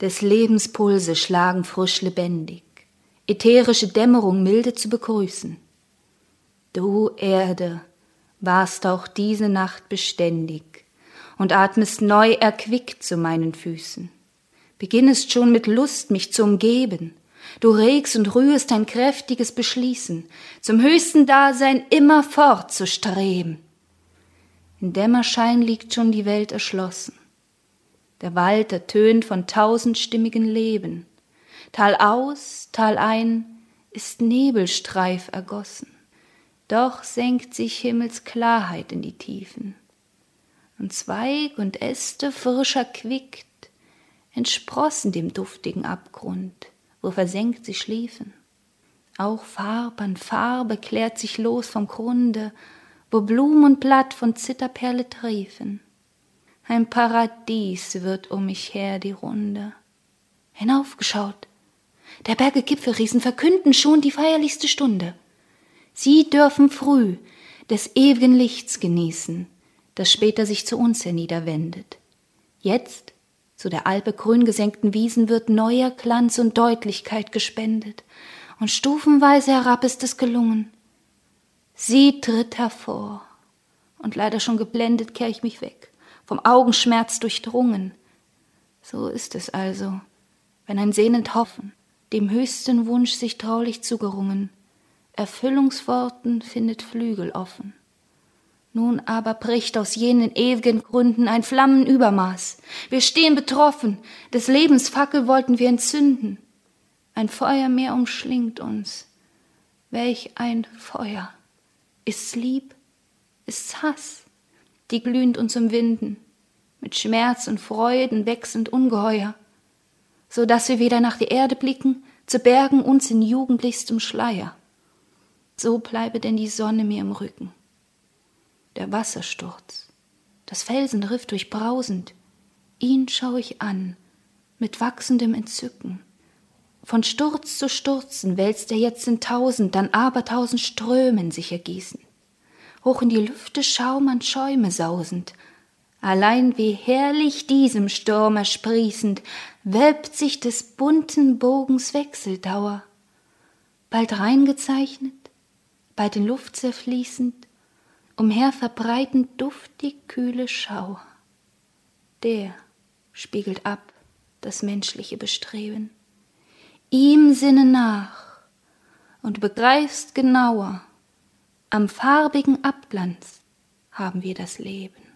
Des Lebens Pulse schlagen frisch lebendig, ätherische Dämmerung milde zu begrüßen. Du Erde, warst auch diese Nacht beständig und atmest neu erquickt zu meinen Füßen. Beginnest schon mit Lust, mich zu umgeben. Du regst und rührst ein kräftiges Beschließen, zum höchsten Dasein immer fort zu streben. In Dämmerschein liegt schon die Welt erschlossen. Der Wald ertönt von tausendstimmigen Leben. Tal aus, Tal ein ist Nebelstreif ergossen. Doch senkt sich Himmelsklarheit in die Tiefen. Und Zweig und Äste frischer quickt, entsprossen dem duftigen Abgrund, wo versenkt sie schliefen. Auch Farb an Farbe klärt sich los vom Grunde, wo Blum und Blatt von Zitterperle triefen. Ein Paradies wird um mich her die Runde. Hinaufgeschaut. Der Berge Gipfelriesen verkünden schon die feierlichste Stunde. Sie dürfen früh des ewigen Lichts genießen, das später sich zu uns herniederwendet. Jetzt, zu der Alpe grün gesenkten Wiesen, wird neuer Glanz und Deutlichkeit gespendet, und stufenweise herab ist es gelungen. Sie tritt hervor, und leider schon geblendet kehr ich mich weg vom Augenschmerz durchdrungen. So ist es also, wenn ein sehnend Hoffen dem höchsten Wunsch sich traulich zugerungen, Erfüllungsworten findet Flügel offen. Nun aber bricht aus jenen ewigen Gründen ein Flammenübermaß. Wir stehen betroffen, des Lebens Fackel wollten wir entzünden. Ein Feuermeer umschlingt uns. Welch ein Feuer! Ist's lieb? Ist's Hass? Die glühend uns umwinden, mit Schmerz und Freuden wechselnd ungeheuer, so dass wir wieder nach der Erde blicken, zu bergen uns in jugendlichstem Schleier. So bleibe denn die Sonne mir im Rücken. Der Wassersturz, das Felsenriff durchbrausend, ihn schau ich an, mit wachsendem Entzücken. Von Sturz zu Sturzen wälzt er jetzt in tausend, dann abertausend Strömen sich ergießen hoch in die Lüfte Schaum an Schäume sausend. Allein wie herrlich diesem Sturm ersprießend wölbt sich des bunten Bogens Wechseldauer, bald reingezeichnet, bald in Luft zerfließend, umher verbreitend duftig kühle Schauer. Der spiegelt ab das menschliche Bestreben. Ihm sinne nach und begreifst genauer, am farbigen Abglanz haben wir das Leben.